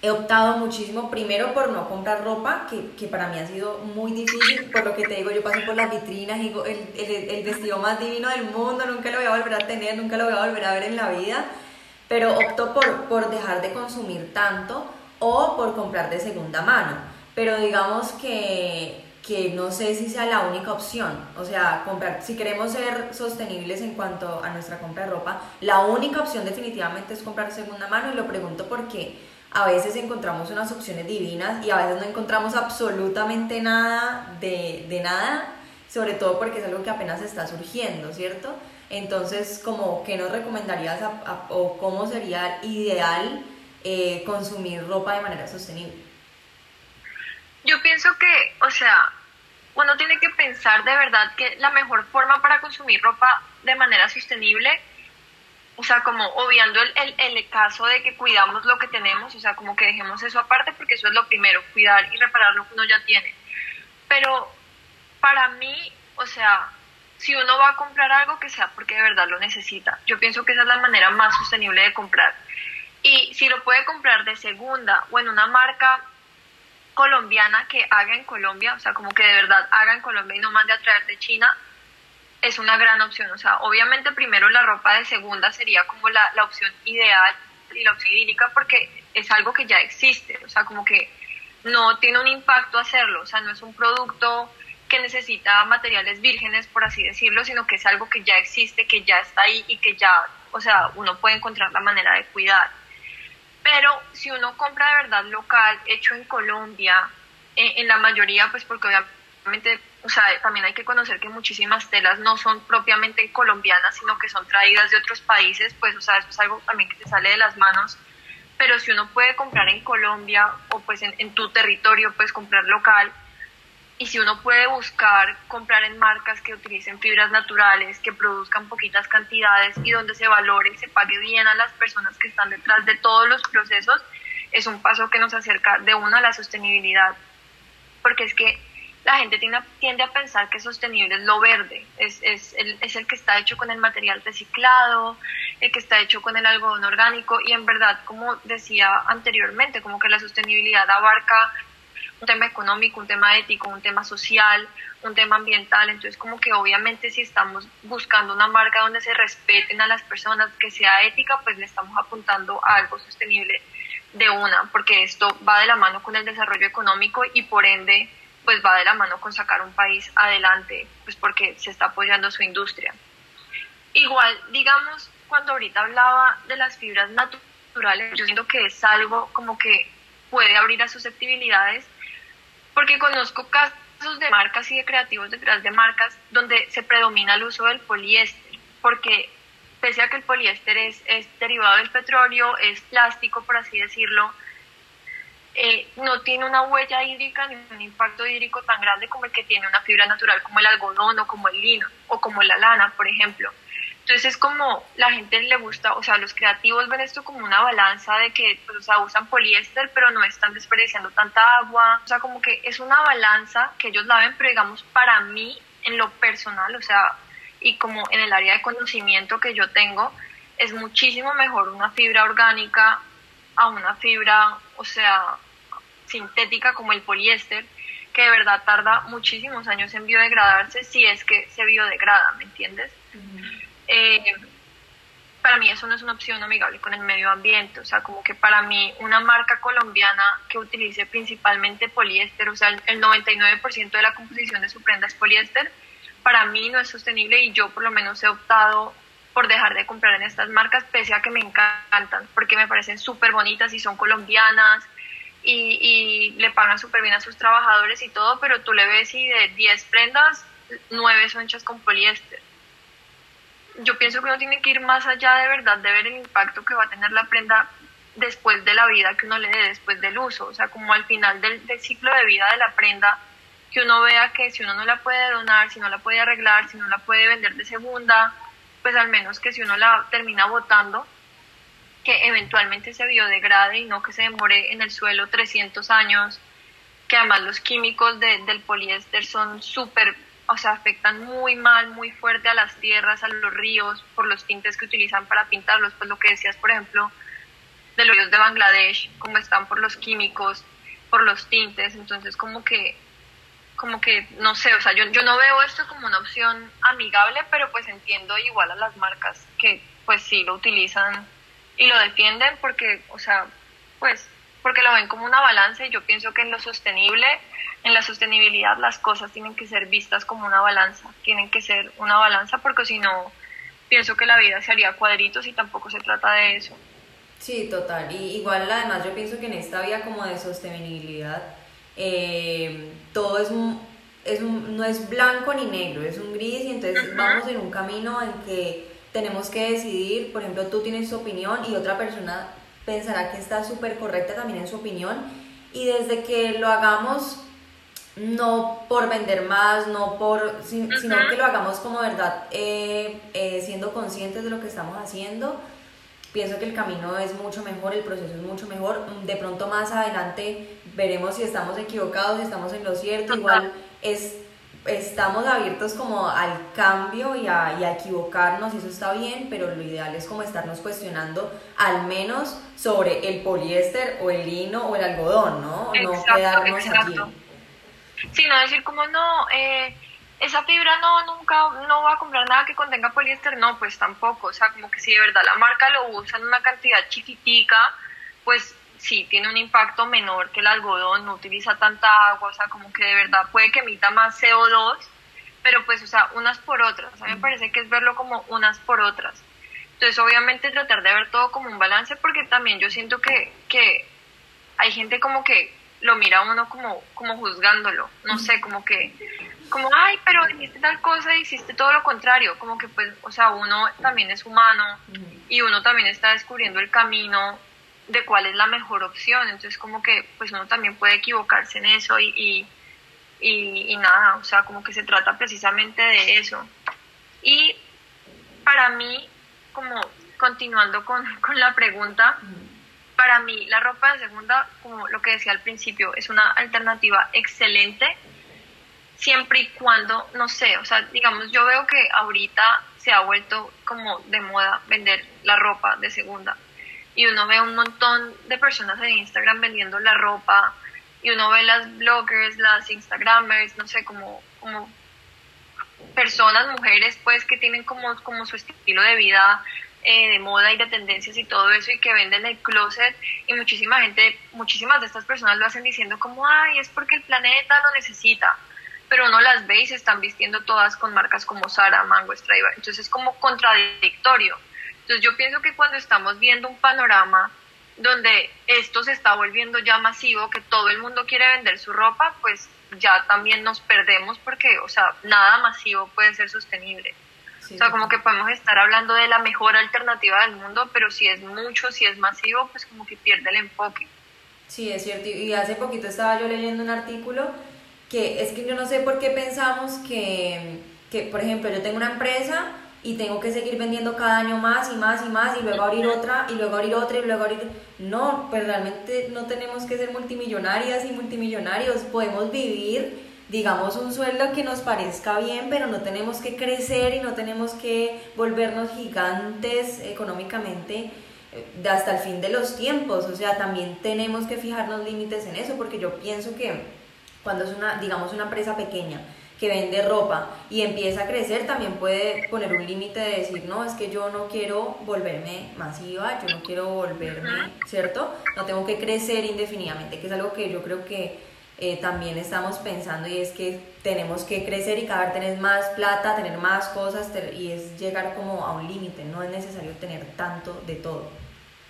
he optado muchísimo primero por no comprar ropa, que, que, para mí ha sido muy difícil, por lo que te digo, yo paso por las vitrinas y digo, el, el, el, vestido más divino del mundo, nunca lo voy a volver a tener, nunca lo voy a volver a ver en la vida, pero opto por, por dejar de consumir tanto o por comprar de segunda mano. Pero digamos que que no sé si sea la única opción. O sea, comprar, si queremos ser sostenibles en cuanto a nuestra compra de ropa, la única opción definitivamente es comprar segunda mano y lo pregunto porque a veces encontramos unas opciones divinas y a veces no encontramos absolutamente nada de, de nada, sobre todo porque es algo que apenas está surgiendo, ¿cierto? Entonces, como, ¿qué nos recomendarías o cómo sería ideal eh, consumir ropa de manera sostenible? Yo pienso que, o sea, uno tiene que pensar de verdad que la mejor forma para consumir ropa de manera sostenible, o sea, como obviando el, el, el, caso de que cuidamos lo que tenemos, o sea, como que dejemos eso aparte porque eso es lo primero, cuidar y reparar lo que uno ya tiene. Pero para mí, o sea, si uno va a comprar algo que sea porque de verdad lo necesita, yo pienso que esa es la manera más sostenible de comprar. Y si lo puede comprar de segunda o en una marca colombiana que haga en Colombia, o sea, como que de verdad haga en Colombia y no mande a traer de China, es una gran opción. O sea, obviamente primero la ropa de segunda sería como la, la opción ideal y la opción idílica porque es algo que ya existe, o sea, como que no tiene un impacto hacerlo, o sea, no es un producto que necesita materiales vírgenes, por así decirlo, sino que es algo que ya existe, que ya está ahí y que ya, o sea, uno puede encontrar la manera de cuidar. Pero si uno compra de verdad local, hecho en Colombia, en, la mayoría, pues porque obviamente, también hay que conocer que muchísimas telas no son propiamente colombianas, sino que son traídas de otros países, pues, o sea, eso es algo también que te sale de las manos. Pero si uno puede comprar en Colombia o pues en, tu territorio, pues comprar local, y si uno puede buscar comprar en marcas que utilicen fibras naturales, que produzcan poquitas cantidades y donde se valore y se pague bien a las personas que están detrás de todos los procesos, es un paso que nos acerca de una a la sostenibilidad. Porque es que la gente tiende tiende a pensar que sostenible es lo verde, es, es, el, es el que está hecho con el material reciclado, el que está hecho con el algodón orgánico y en verdad, como decía anteriormente, como que la sostenibilidad abarca un tema económico, un tema ético, un tema social, un tema ambiental. Entonces, como que obviamente si estamos buscando una marca donde se respeten a las personas, que sea ética, pues le estamos apuntando a algo sostenible de una, porque esto va de la mano con el desarrollo económico y por ende, pues va de la mano con sacar un país adelante, pues porque se está apoyando su industria. Igual, digamos, cuando ahorita hablaba de las fibras naturales, yo siento que es algo como que puede abrir a susceptibilidades porque conozco casos de marcas y de creativos detrás de marcas donde se predomina el uso del poliéster, porque pese a que el poliéster es, es derivado del petróleo, es plástico, por así decirlo, eh, no tiene una huella hídrica ni un impacto hídrico tan grande como el que tiene una fibra natural como el algodón o como el lino o como la lana, por ejemplo. Entonces es como la gente le gusta, o sea, los creativos ven esto como una balanza de que, pues, o sea, usan poliéster, pero no están desperdiciando tanta agua. O sea, como que es una balanza que ellos la ven, pero digamos, para mí, en lo personal, o sea, y como en el área de conocimiento que yo tengo, es muchísimo mejor una fibra orgánica a una fibra, o sea, sintética como el poliéster, que de verdad tarda muchísimos años en biodegradarse si es que se biodegrada, ¿me entiendes? Eh, para mí eso no es una opción amigable con el medio ambiente, o sea, como que para mí una marca colombiana que utilice principalmente poliéster, o sea, el 99% de la composición de su prenda es poliéster, para mí no es sostenible y yo por lo menos he optado por dejar de comprar en estas marcas, pese a que me encantan, porque me parecen súper bonitas y son colombianas y, le pagan súper bien a sus trabajadores y todo, pero tú le ves y de 10 prendas, 9 son hechas con poliéster. Yo pienso que uno tiene que ir más allá de verdad de ver el impacto que va a tener la prenda después de la vida que uno le dé después del uso, o sea, como al final del, ciclo de vida de la prenda, que uno vea que si uno no la puede donar, si no la puede arreglar, si no la puede vender de segunda, pues al menos que si uno la termina botando, que eventualmente se biodegrade y no que se demore en el suelo 300 años, que además los químicos del poliéster son súper o sea, afectan muy mal, muy fuerte a las tierras, a los ríos, por los tintes que utilizan para pintarlos, pues lo que decías, por ejemplo, de los ríos de Bangladesh, como están por los químicos, por los tintes, entonces como que, como que, no sé, o sea, yo, yo no veo esto como una opción amigable, pero pues entiendo igual a las marcas que pues sí lo utilizan y lo defienden porque, o sea, pues porque lo ven como una balanza y yo pienso que en lo sostenible, en la sostenibilidad las cosas tienen que ser vistas como una balanza, tienen que ser una balanza porque si no, pienso que la vida se haría cuadritos y tampoco se trata de eso. Sí, total. Y igual además yo pienso que en esta vía como de sostenibilidad, eh, todo es, es no es blanco ni negro, es un gris y entonces vamos en un camino en que tenemos que decidir, por ejemplo, tú tienes tu opinión y otra persona pensará que está súper correcta también en su opinión y desde que lo hagamos no por vender más, no por, sino que lo hagamos como verdad, eh, eh, siendo conscientes de lo que estamos haciendo, pienso que el camino es mucho mejor, el proceso es mucho mejor. De pronto más adelante veremos si estamos equivocados, si estamos en lo cierto. Igual es estamos abiertos como al cambio y a, y a, equivocarnos, y eso está bien, pero lo ideal es como estarnos cuestionando al menos sobre el poliéster o el lino o el algodón, ¿no? no quedarnos allí. Sí, no decir como no, eh, esa fibra no, nunca, no va a comprar nada que contenga poliéster, no, pues tampoco, o sea, como que si de verdad la marca lo usa en una cantidad chiquitica, pues sí tiene un impacto menor que el algodón, no utiliza tanta agua, o sea, como que de verdad puede que emita más CO2, pero pues, o sea, unas por otras. A mí me parece que es verlo como unas por otras. Entonces, obviamente tratar de ver todo como un balance, porque también yo siento que, que hay gente como que lo mira a uno como, como juzgándolo, no sé, como que, como, ay, pero dijiste tal cosa y hiciste todo lo contrario, como que pues, o sea, uno también es humano y uno también está descubriendo el camino de cuál es la mejor opción. Entonces como que pues uno también puede equivocarse en eso y, y, nada, o sea, como que se trata precisamente de eso. Y para mí, como continuando con, con la pregunta, para mí la ropa de segunda, como lo que decía al principio, es una alternativa excelente siempre y cuando, no sé, o sea, digamos, yo veo que ahorita se ha vuelto como de moda vender la ropa de segunda y uno ve un montón de personas en Instagram vendiendo la ropa y uno ve las bloggers, las instagramers, no sé, como, como personas, mujeres pues que tienen como, como su estilo de vida eh, de moda y de tendencias y todo eso y que venden el closet y muchísima gente, muchísimas de estas personas lo hacen diciendo como, ay, es porque el planeta lo necesita, pero uno las ve y se están vistiendo todas con marcas como Sara, Mango, Striver, entonces es como contradictorio entonces yo pienso que cuando estamos viendo un panorama donde esto se está volviendo ya masivo, que todo el mundo quiere vender su ropa, pues ya también nos perdemos porque, o sea, nada masivo puede ser sostenible. o sea, como que podemos estar hablando de la mejor alternativa del mundo, pero si es mucho, si es masivo, pues como que pierde el enfoque. Sí, es cierto. Y hace poquito estaba yo leyendo un artículo que es que yo no sé por qué pensamos que, que, por ejemplo, yo tengo una empresa y tengo que seguir vendiendo cada año más y más y más y luego abrir otra y luego abrir otra y luego abrir... No, pues realmente no tenemos que ser multimillonarias y multimillonarios, podemos vivir, digamos, un sueldo que nos parezca bien, pero no tenemos que crecer y no tenemos que volvernos gigantes económicamente eh, hasta el fin de los tiempos, o sea, también tenemos que fijarnos límites en eso, porque yo pienso que cuando es una, digamos, una empresa pequeña, que vende ropa y empieza a crecer, también puede poner un límite de decir, no, es que yo no quiero volverme masiva, yo no quiero volverme, ¿cierto? No tengo que crecer indefinidamente, que es algo que yo creo que eh, también estamos pensando y es que tenemos que crecer y cada vez tener más plata, tener más cosas y es llegar como a un límite, no es necesario tener tanto de todo.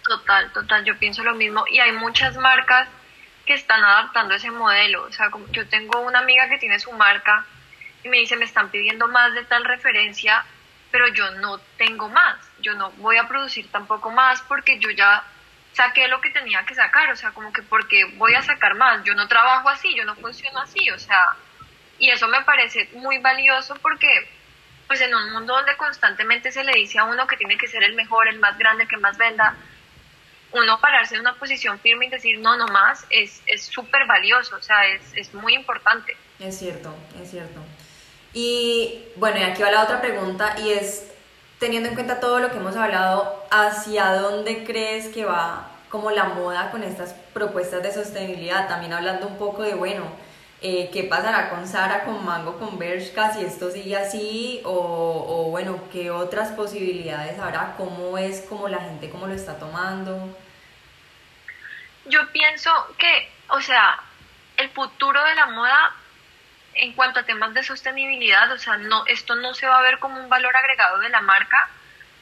Total, total, yo pienso lo mismo y hay muchas marcas que están adaptando ese modelo, o sea, como yo tengo una amiga que tiene su marca y me dice, me están pidiendo más de tal referencia, pero yo no tengo más, yo no voy a producir tampoco más porque yo ya saqué lo que tenía que sacar, o sea, como que porque voy a sacar más, yo no trabajo así, yo no funciono así, o sea, y eso me parece muy valioso porque pues en un mundo donde constantemente se le dice a uno que tiene que ser el mejor, el más grande, el que más venda, uno pararse en una posición firme y decir no, no más, es súper valioso, o sea, es, es muy importante. Es cierto, es cierto. Y bueno, y aquí va la otra pregunta y es, teniendo en cuenta todo lo que hemos hablado, ¿hacia dónde crees que va como la moda con estas propuestas de sostenibilidad? También hablando un poco de, bueno, eh, ¿qué pasará con Sara, con Mango, con Bershka, si esto sigue así? O, o, bueno, ¿qué otras posibilidades habrá? ¿Cómo es como la gente, cómo lo está tomando? Yo pienso que, o sea, el futuro de la moda en cuanto a temas de sostenibilidad, o sea, no, esto no se va a ver como un valor agregado de la marca,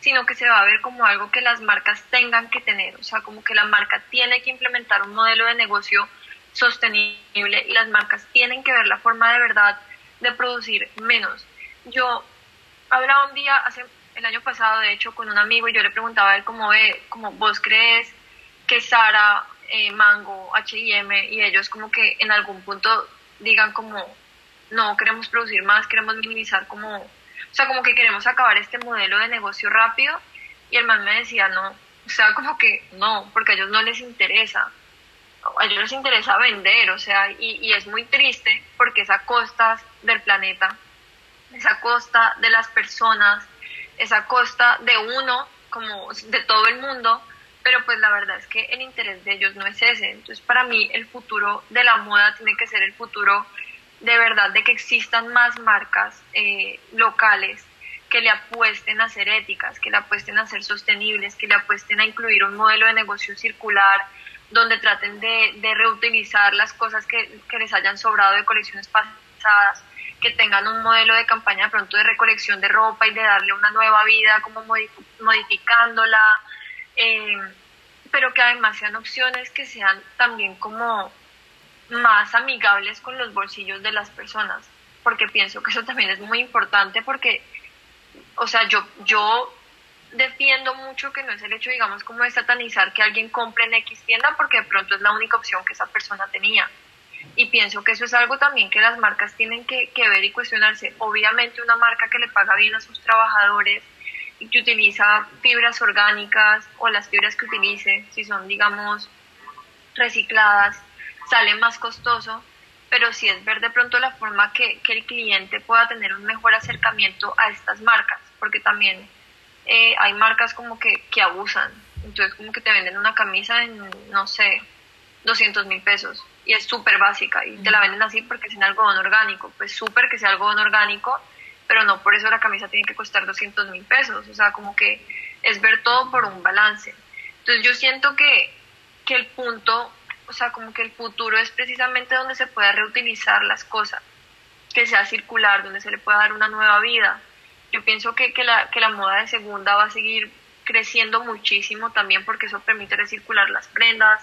sino que se va a ver como algo que las marcas tengan que tener, o sea, como que la marca tiene que implementar un modelo de negocio sostenible y las marcas tienen que ver la forma de verdad de producir menos. Yo hablaba un día, hace el año pasado, de hecho, con un amigo y yo le preguntaba a él cómo ve, como vos crees que Sara, eh, Mango, H&M y ellos como que en algún punto digan como no queremos producir más, queremos minimizar como, o sea, como que queremos acabar este modelo de negocio rápido. Y el man me decía, no, o sea, como que no, porque a ellos no les interesa, a ellos les interesa vender, o sea, y, y es muy triste porque es a costas del planeta, es a costa de las personas, es a costa de uno, como de todo el mundo, pero pues la verdad es que el interés de ellos no es ese. Entonces, para mí, el futuro de la moda tiene que ser el futuro de verdad de que existan más marcas eh, locales que le apuesten a ser éticas, que le apuesten a ser sostenibles, que le apuesten a incluir un modelo de negocio circular donde traten de, reutilizar las cosas que, les hayan sobrado de colecciones pasadas, que tengan un modelo de campaña de pronto de recolección de ropa y de darle una nueva vida, como modificándola, eh, pero que además sean opciones que sean también como más amigables con los bolsillos de las personas, porque pienso que eso también es muy importante porque, o sea, yo, yo defiendo mucho que no es el hecho, digamos, como de satanizar que alguien compre en X tienda porque de pronto es la única opción que esa persona tenía. Y pienso que eso es algo también que las marcas tienen que, que ver y cuestionarse. Obviamente una marca que le paga bien a sus trabajadores y que utiliza fibras orgánicas o las fibras que utilice, si son, digamos, recicladas, sale más costoso, pero sí es ver de pronto la forma que, que el cliente pueda tener un mejor acercamiento a estas marcas, porque también eh, hay marcas como que, que abusan, entonces como que te venden una camisa en, no sé, 200 mil pesos y es súper básica y te la venden así porque es en algodón orgánico, pues súper que sea algodón orgánico, pero no por eso la camisa tiene que costar 200 mil pesos, o sea, como que es ver todo por un balance. Entonces yo siento que, que el punto o sea, como que el futuro es precisamente donde se pueda reutilizar las cosas, que sea circular, donde se le pueda dar una nueva vida. Yo pienso que, que, la, que la moda de segunda va a seguir creciendo muchísimo también porque eso permite recircular las prendas,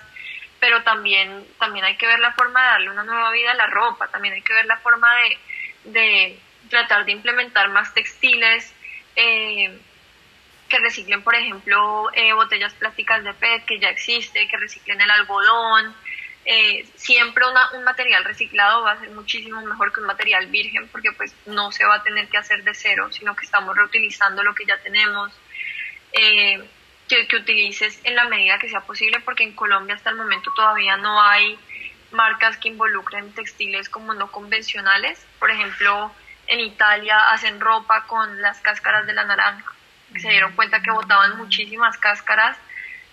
pero también, también hay que ver la forma de darle una nueva vida a la ropa, también hay que ver la forma de, de tratar de implementar más textiles eh, que reciclen, por ejemplo, eh, botellas plásticas de PET que ya existe, que reciclen el algodón. Eh, siempre un material reciclado va a ser muchísimo mejor que un material virgen porque pues no se va a tener que hacer de cero, sino que estamos reutilizando lo que ya tenemos. que, que utilices en la medida que sea posible porque en Colombia hasta el momento todavía no hay marcas que involucren textiles como no convencionales. Por ejemplo, en Italia hacen ropa con las cáscaras de la naranja se dieron cuenta que botaban muchísimas cáscaras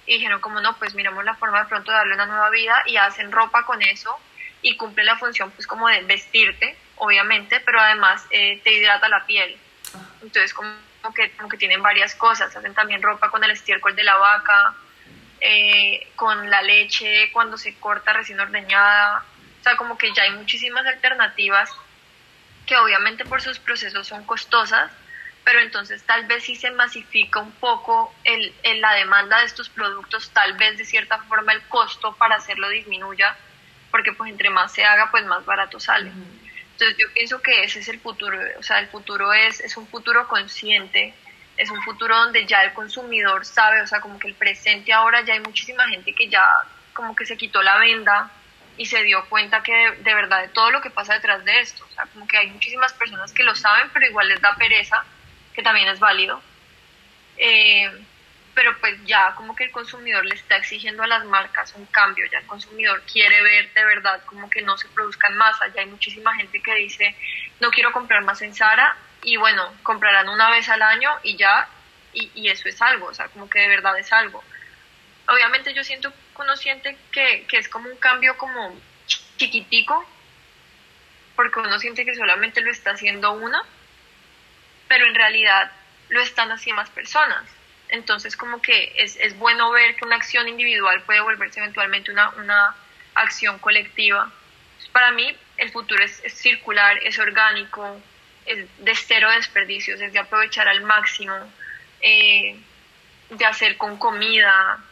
y dijeron como no, pues miramos la forma de pronto darle una nueva vida y hacen ropa con eso y cumple la función pues como de vestirte, obviamente, pero además eh, te hidrata la piel. Entonces como que, como que tienen varias cosas, hacen también ropa con el estiércol de la vaca, eh, con la leche cuando se corta recién ordeñada, o sea, como que ya hay muchísimas alternativas que obviamente por sus procesos son costosas, pero entonces tal vez si se masifica un poco el, la demanda de estos productos, tal vez de cierta forma el costo para hacerlo disminuya, porque pues entre más se haga, pues más barato sale. Entonces yo pienso que ese es el futuro, o sea, el futuro es, es un futuro consciente, es un futuro donde ya el consumidor sabe, o sea, como que el presente ahora ya hay muchísima gente que ya como que se quitó la venda y se dio cuenta que de, de verdad de todo lo que pasa detrás de esto, o sea, como que hay muchísimas personas que lo saben, pero igual les da pereza que también es válido. Eh, pero pues ya como que el consumidor le está exigiendo a las marcas un cambio, ya el consumidor quiere ver de verdad como que no se produzcan masa, ya hay muchísima gente que dice no quiero comprar más en Sara y bueno, comprarán una vez al año y ya, y, y eso es algo, o sea, como que de verdad es algo. Obviamente yo siento, uno siente que, que es como un cambio como chiquitico, porque uno siente que solamente lo está haciendo una, pero en realidad lo están haciendo más personas. Entonces, como que es, es bueno ver que una acción individual puede volverse eventualmente una, una acción colectiva. Para mí, el futuro es, circular, es orgánico, es de cero desperdicios, es de aprovechar al máximo, eh, de hacer con comida.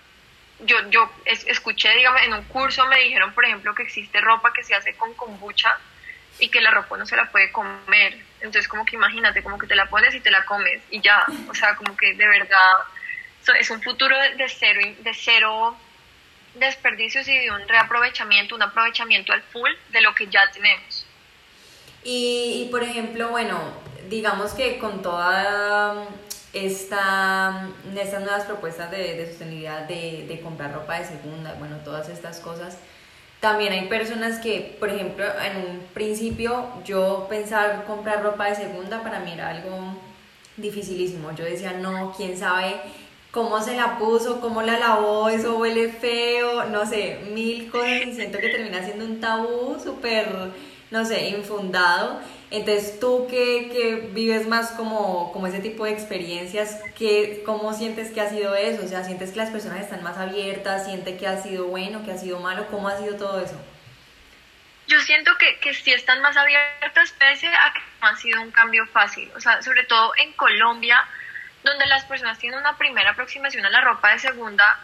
Yo, yo escuché, digamos, en un curso me dijeron, por ejemplo, que existe ropa que se hace con kombucha y que la ropa no se la puede comer. Entonces, como que imagínate, como que te la pones y te la comes y ya. O sea, como que de verdad es un futuro de cero, de cero desperdicios y de un reaprovechamiento, un aprovechamiento al full de lo que ya tenemos. Y, por ejemplo, bueno, digamos que con toda esta, estas nuevas propuestas de, de sostenibilidad, de, de comprar ropa de segunda, bueno, todas estas cosas, también hay personas que, por ejemplo, en un principio yo pensar comprar ropa de segunda para mí era algo dificilísimo. Yo decía, no, quién sabe cómo se la puso, cómo la lavó, eso huele feo, no sé, mil cosas y siento que termina siendo un tabú súper, no sé, infundado. Entonces, tú que, que vives más como, como ese tipo de experiencias, ¿qué, ¿cómo sientes que ha sido eso? O sea, ¿sientes que las personas están más abiertas? ¿Sientes que ha sido bueno, que ha sido malo? ¿Cómo ha sido todo eso? Yo siento que, que sí están más abiertas, pese a que no ha sido un cambio fácil. O sea, sobre todo en Colombia, donde las personas tienen una primera aproximación a la ropa de segunda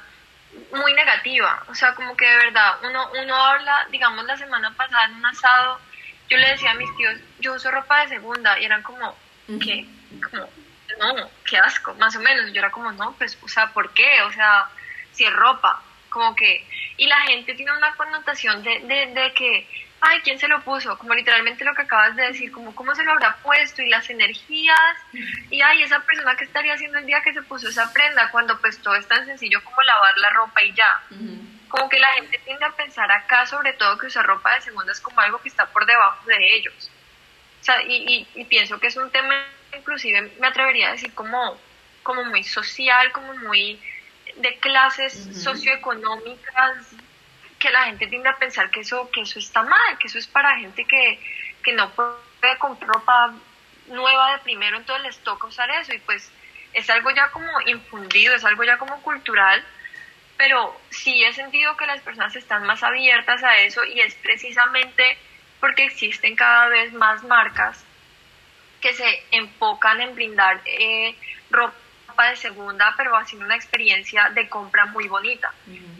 muy negativa. O sea, como que de verdad, uno, uno habla, digamos, la semana pasada en un asado yo le decía a mis tíos, yo uso ropa de segunda, y eran como, ¿qué? Como, no, qué asco, más o menos. Yo era como, no, pues, o sea, ¿por qué? O sea, si es ropa, como que, y la gente tiene una connotación de, de, de que, ay, ¿quién se lo puso? Como literalmente lo que acabas de decir, como cómo se lo habrá puesto y las energías, y ay, esa persona que estaría haciendo el día que se puso esa prenda, cuando pues todo es tan sencillo como lavar la ropa y ya como que la gente tiende a pensar acá sobre todo que usar ropa de segunda es como algo que está por debajo de ellos. O sea, y, y, pienso que es un tema inclusive me atrevería a decir como, como muy social, como muy de clases socioeconómicas, que la gente tiende a pensar que eso, que eso está mal, que eso es para gente que, que no puede comprar ropa nueva de primero, entonces les toca usar eso y pues es algo ya como infundido, es algo ya como cultural pero sí he sentido que las personas están más abiertas a eso y es precisamente porque existen cada vez más marcas que se enfocan en brindar eh, ropa de segunda, pero haciendo una experiencia de compra muy bonita.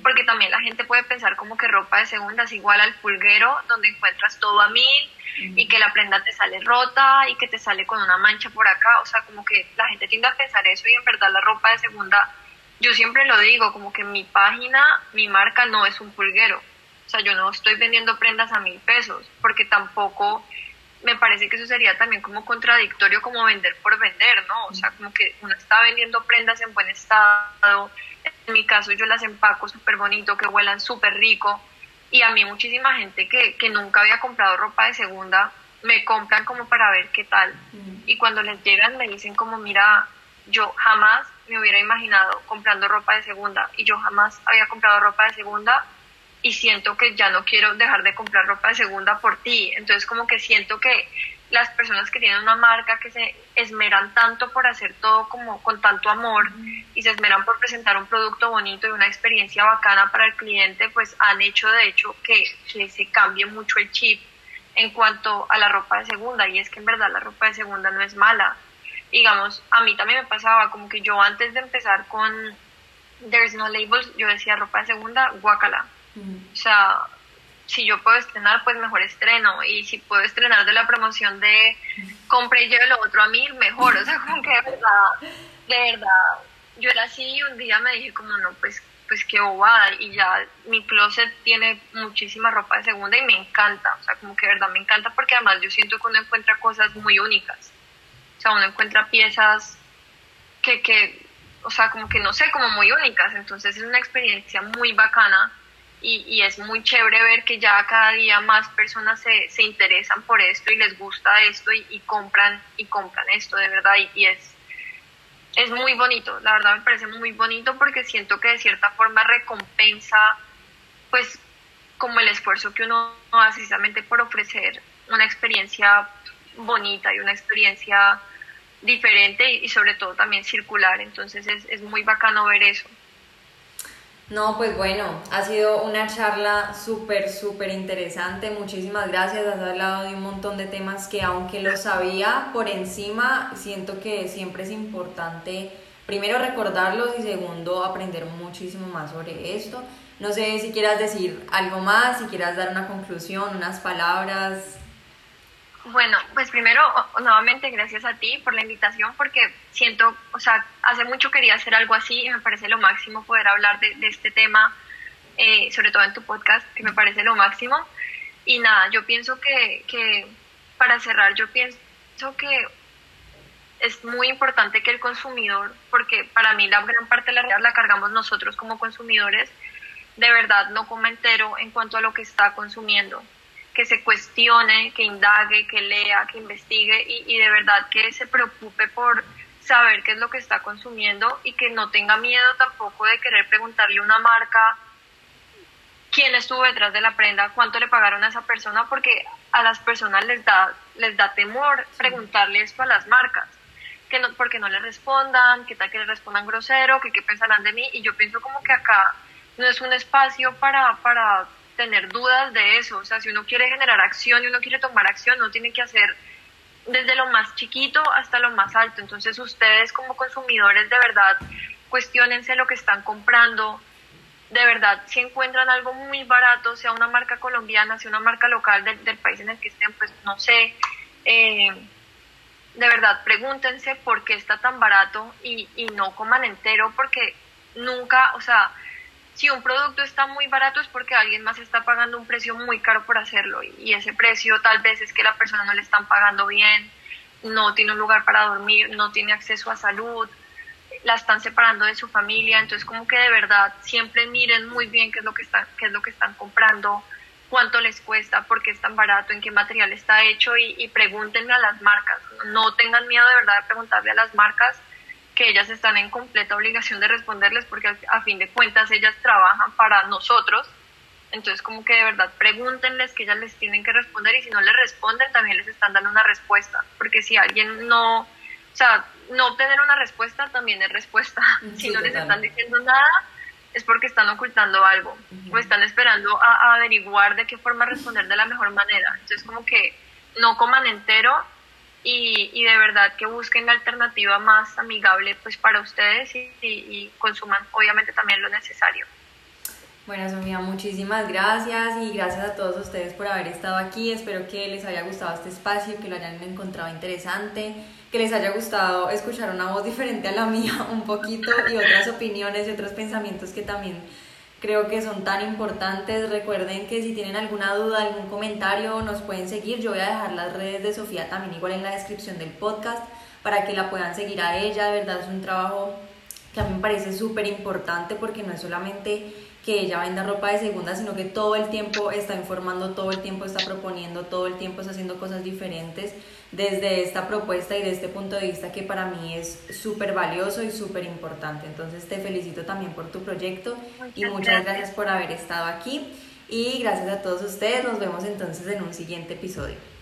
Porque también la gente puede pensar como que ropa de segunda es igual al pulguero, donde encuentras todo a mil, y que la prenda te sale rota y que te sale con una mancha por acá, o sea, como que la gente tiende a pensar eso y en verdad la ropa de segunda, yo siempre lo digo, como que mi página, mi marca no es un pulguero, o sea, yo no estoy vendiendo prendas a mil pesos, porque tampoco me parece que eso sería también como contradictorio como vender por vender, ¿no? O sea, como que uno está vendiendo prendas en buen estado, en mi caso yo las empaco súper bonito, que huelan súper rico, y a mí muchísima gente que, que nunca había comprado ropa de segunda me compran como para ver qué tal. Y cuando les llegan me dicen como, mira, yo jamás me hubiera imaginado comprando ropa de segunda y yo jamás había comprado ropa de segunda y siento que ya no quiero dejar de comprar ropa de segunda por ti. Entonces como que siento que las personas que tienen una marca que se esmeran tanto por hacer todo como con tanto amor y se esmeran por presentar un producto bonito y una experiencia bacana para el cliente, pues han hecho de hecho que, se cambie mucho el chip en cuanto a la ropa de segunda y es que en verdad la ropa de segunda no es mala. Digamos, a mí también me pasaba como que yo antes de empezar con There's No Labels, yo decía ropa de segunda, guacala. O sea, si yo puedo estrenar, pues mejor estreno. Y si puedo estrenar de la promoción de compre y lleve lo otro a mí, mejor. O sea, como que de verdad, de verdad, yo era así y un día me dije como, no, pues, pues qué bobada. Y ya mi closet tiene muchísima ropa de segunda y me encanta. O sea, como que de verdad me encanta porque además yo siento que uno encuentra cosas muy únicas. Sea, uno encuentra piezas que, que o sea, como que no sé, como muy únicas. Entonces es una experiencia muy bacana y, es muy chévere ver que ya cada día más personas se, se interesan por esto y les gusta esto y, compran y compran esto de verdad y, es es muy bonito, la verdad me parece muy bonito porque siento que de cierta forma recompensa pues como el esfuerzo que uno hace precisamente por ofrecer una experiencia bonita y una experiencia diferente y, sobre todo también circular, entonces es, es muy bacano ver eso. No, pues bueno, ha sido una charla súper, súper interesante. Muchísimas gracias. Has hablado de un montón de temas que aunque lo sabía por encima, siento que siempre es importante, primero recordarlos y segundo aprender muchísimo más sobre esto. No sé si quieras decir algo más, si quieras dar una conclusión, unas palabras. Bueno, pues primero, nuevamente gracias a ti por la invitación, porque siento, o sea, hace mucho quería hacer algo así y me parece lo máximo poder hablar de, este tema, eh, sobre todo en tu podcast, que me parece lo máximo. Y nada, yo pienso que, que, para cerrar, yo pienso que es muy importante que el consumidor, porque para mí la gran parte de la realidad la cargamos nosotros como consumidores, de verdad no coma entero en cuanto a lo que está consumiendo que se cuestione, que indague, que lea, que investigue y, de verdad que se preocupe por saber qué es lo que está consumiendo y que no tenga miedo tampoco de querer preguntarle a una marca quién estuvo detrás de la prenda, cuánto le pagaron a esa persona, porque a las personas les da, les da temor preguntarle esto a las marcas, que no, porque no le respondan, que tal que le respondan grosero, que qué pensarán de mí, y yo pienso como que acá no es un espacio para, para tener dudas de eso. O sea, si uno quiere generar acción y uno quiere tomar acción, no tiene que hacer desde lo más chiquito hasta lo más alto. Entonces ustedes como consumidores de verdad cuestionense lo que están comprando. De verdad, si encuentran algo muy barato, sea una marca colombiana, sea una marca local del, país en el que estén, pues no sé, eh, de verdad pregúntense por qué está tan barato y, y no coman entero porque nunca, o sea, si un producto está muy barato es porque alguien más está pagando un precio muy caro por hacerlo y ese precio tal vez es que la persona no le están pagando bien, no tiene un lugar para dormir, no tiene acceso a salud, la están separando de su familia, entonces como que de verdad siempre miren muy bien qué es lo que están, qué es lo que están comprando, cuánto les cuesta, por qué es tan barato, en qué material está hecho y, y pregúntenle a las marcas, no tengan miedo de verdad de preguntarle a las marcas que ellas están en completa obligación de responderles porque a fin de cuentas ellas trabajan para nosotros. Entonces como que de verdad pregúntenles que ellas les tienen que responder y si no les responden también les están dando una respuesta. Porque si alguien no, o sea, no obtener una respuesta también es respuesta. si no les están diciendo nada es porque están ocultando algo o están esperando a, a averiguar de qué forma responder de la mejor manera. Entonces como que no coman entero y, y, de verdad que busquen la alternativa más amigable pues para ustedes y, y, consuman obviamente también lo necesario. Bueno, Sofía, muchísimas gracias y gracias a todos ustedes por haber estado aquí. Espero que les haya gustado este espacio, que lo hayan encontrado interesante, que les haya gustado escuchar una voz diferente a la mía un poquito y otras opiniones y otros pensamientos que también creo que son tan importantes. Recuerden que si tienen alguna duda, algún comentario, nos pueden seguir. Yo voy a dejar las redes de Sofía también igual en la descripción del podcast para que la puedan seguir a ella. De verdad es un trabajo que a mí me parece súper importante porque no es solamente que ella venda ropa de segunda, sino que todo el tiempo está informando, todo el tiempo está proponiendo, todo el tiempo está haciendo cosas diferentes desde esta propuesta y de este punto de vista que para mí es súper valioso y súper importante. Entonces te felicito también por tu proyecto y muchas gracias por haber estado aquí y gracias a todos ustedes. Nos vemos entonces en un siguiente episodio.